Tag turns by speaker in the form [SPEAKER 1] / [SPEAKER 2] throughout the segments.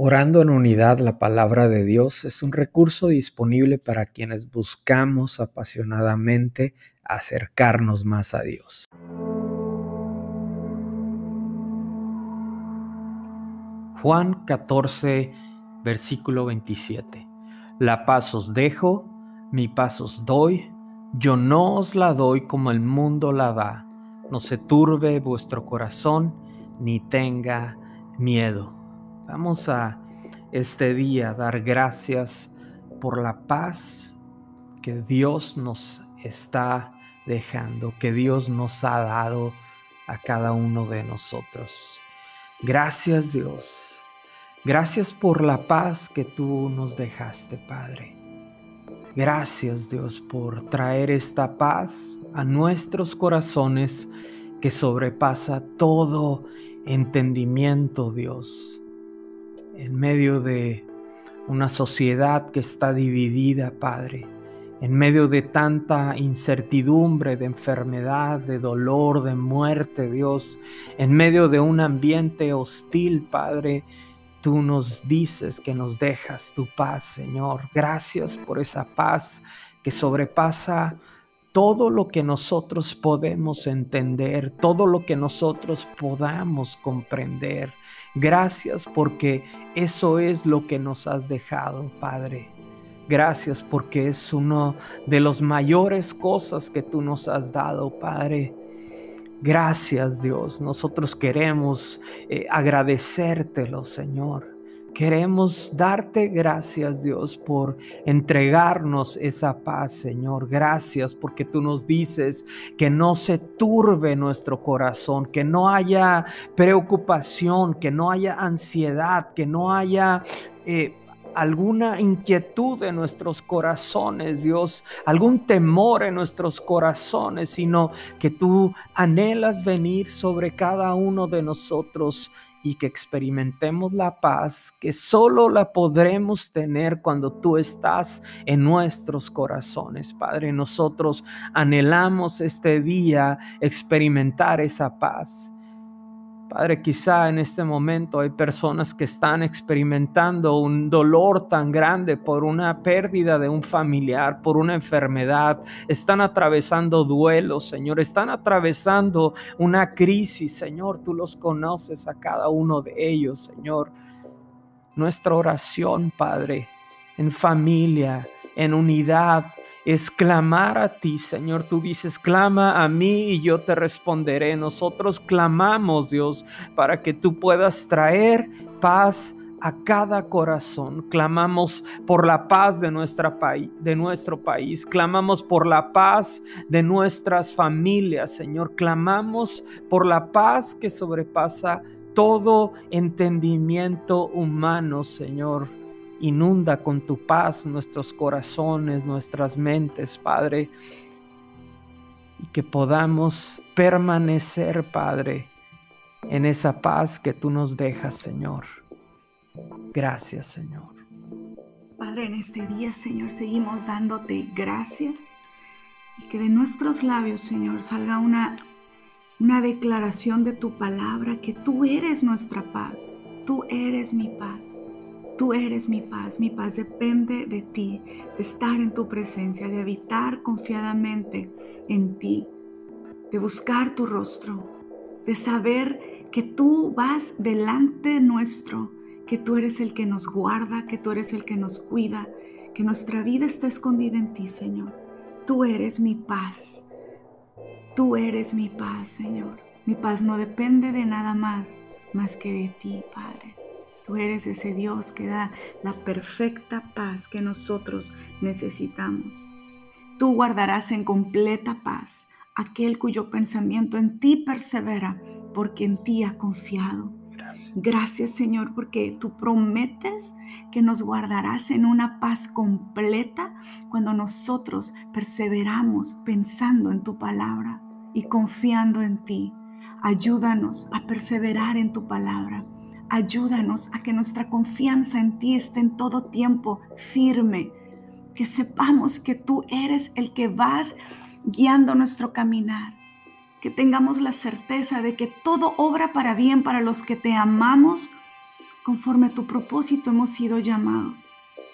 [SPEAKER 1] Orando en unidad, la palabra de Dios es un recurso disponible para quienes buscamos apasionadamente acercarnos más a Dios. Juan 14, versículo 27. La paz os dejo, mi paz os doy, yo no os la doy como el mundo la da. No se turbe vuestro corazón, ni tenga miedo. Vamos a este día dar gracias por la paz que Dios nos está dejando, que Dios nos ha dado a cada uno de nosotros. Gracias Dios. Gracias por la paz que tú nos dejaste, Padre. Gracias Dios por traer esta paz a nuestros corazones que sobrepasa todo entendimiento, Dios en medio de una sociedad que está dividida, Padre, en medio de tanta incertidumbre, de enfermedad, de dolor, de muerte, Dios, en medio de un ambiente hostil, Padre, tú nos dices que nos dejas tu paz, Señor. Gracias por esa paz que sobrepasa todo lo que nosotros podemos entender, todo lo que nosotros podamos comprender. Gracias porque eso es lo que nos has dejado, Padre. Gracias porque es uno de las mayores cosas que tú nos has dado, Padre. Gracias Dios, nosotros queremos eh, agradecértelo, Señor. Queremos darte gracias, Dios, por entregarnos esa paz, Señor. Gracias porque tú nos dices que no se turbe nuestro corazón, que no haya preocupación, que no haya ansiedad, que no haya... Eh, alguna inquietud en nuestros corazones, Dios, algún temor en nuestros corazones, sino que tú anhelas venir sobre cada uno de nosotros y que experimentemos la paz que solo la podremos tener cuando tú estás en nuestros corazones. Padre, nosotros anhelamos este día experimentar esa paz. Padre, quizá en este momento hay personas que están experimentando un dolor tan grande por una pérdida de un familiar, por una enfermedad. Están atravesando duelo, Señor. Están atravesando una crisis, Señor. Tú los conoces a cada uno de ellos, Señor. Nuestra oración, Padre, en familia, en unidad, es clamar a ti, Señor. Tú dices, clama a mí y yo te responderé. Nosotros clamamos, Dios, para que tú puedas traer paz a cada corazón. Clamamos por la paz de, nuestra de nuestro país. Clamamos por la paz de nuestras familias, Señor. Clamamos por la paz que sobrepasa todo entendimiento humano, Señor. Inunda con tu paz nuestros corazones, nuestras mentes, Padre. Y que podamos permanecer, Padre, en esa paz que tú nos dejas, Señor. Gracias, Señor.
[SPEAKER 2] Padre, en este día, Señor, seguimos dándote gracias y que de nuestros labios, Señor, salga una, una declaración de tu palabra, que tú eres nuestra paz, tú eres mi paz. Tú eres mi paz, mi paz depende de ti, de estar en tu presencia, de habitar confiadamente en ti, de buscar tu rostro, de saber que tú vas delante nuestro, que tú eres el que nos guarda, que tú eres el que nos cuida, que nuestra vida está escondida en ti, Señor. Tú eres mi paz. Tú eres mi paz, Señor. Mi paz no depende de nada más más que de ti, Padre. Tú eres ese Dios que da la perfecta paz que nosotros necesitamos. Tú guardarás en completa paz aquel cuyo pensamiento en ti persevera, porque en ti ha confiado. Gracias. Gracias Señor, porque tú prometes que nos guardarás en una paz completa cuando nosotros perseveramos pensando en tu palabra y confiando en ti. Ayúdanos a perseverar en tu palabra Ayúdanos a que nuestra confianza en ti esté en todo tiempo firme, que sepamos que tú eres el que vas guiando nuestro caminar, que tengamos la certeza de que todo obra para bien para los que te amamos, conforme a tu propósito hemos sido llamados,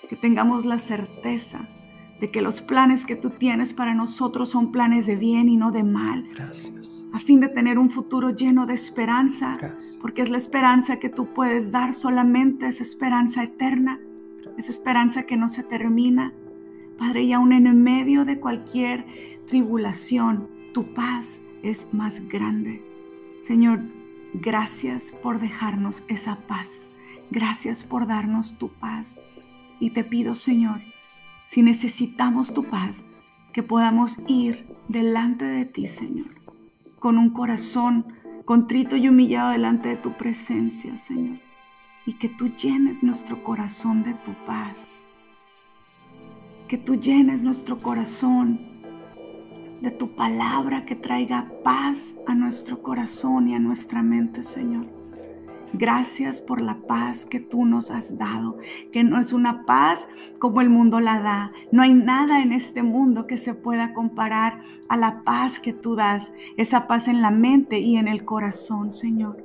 [SPEAKER 2] que tengamos la certeza de que los planes que tú tienes para nosotros son planes de bien y no de mal.
[SPEAKER 1] Gracias.
[SPEAKER 2] A fin de tener un futuro lleno de esperanza,
[SPEAKER 1] Gracias.
[SPEAKER 2] porque es la esperanza que tú puedes dar solamente, esa esperanza eterna, esa esperanza que no se termina. Padre, y aún en medio de cualquier tribulación, tu paz es más grande. Señor, gracias por dejarnos esa paz. Gracias por darnos tu paz. Y te pido, Señor, si necesitamos tu paz, que podamos ir delante de ti, Señor, con un corazón contrito y humillado delante de tu presencia, Señor, y que tú llenes nuestro corazón de tu paz, que tú llenes nuestro corazón de tu palabra que traiga paz a nuestro corazón y a nuestra mente, Señor. Gracias por la paz que tú nos has dado, que no es una paz como el mundo la da. No hay nada en este mundo que se pueda comparar a la paz que tú das, esa paz en la mente y en el corazón, Señor.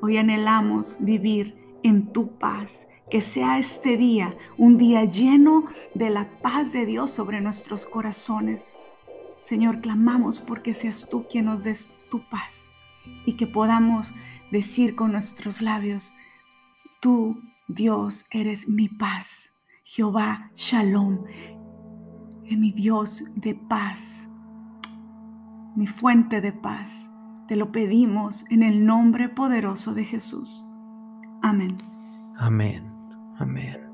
[SPEAKER 2] Hoy anhelamos vivir en tu paz, que sea este día un día lleno de la paz de Dios sobre nuestros corazones. Señor, clamamos porque seas tú quien nos des tu paz y que podamos decir con nuestros labios, tú, Dios, eres mi paz. Jehová, shalom, es mi Dios de paz, mi fuente de paz. Te lo pedimos en el nombre poderoso de Jesús. Amén.
[SPEAKER 1] Amén. Amén.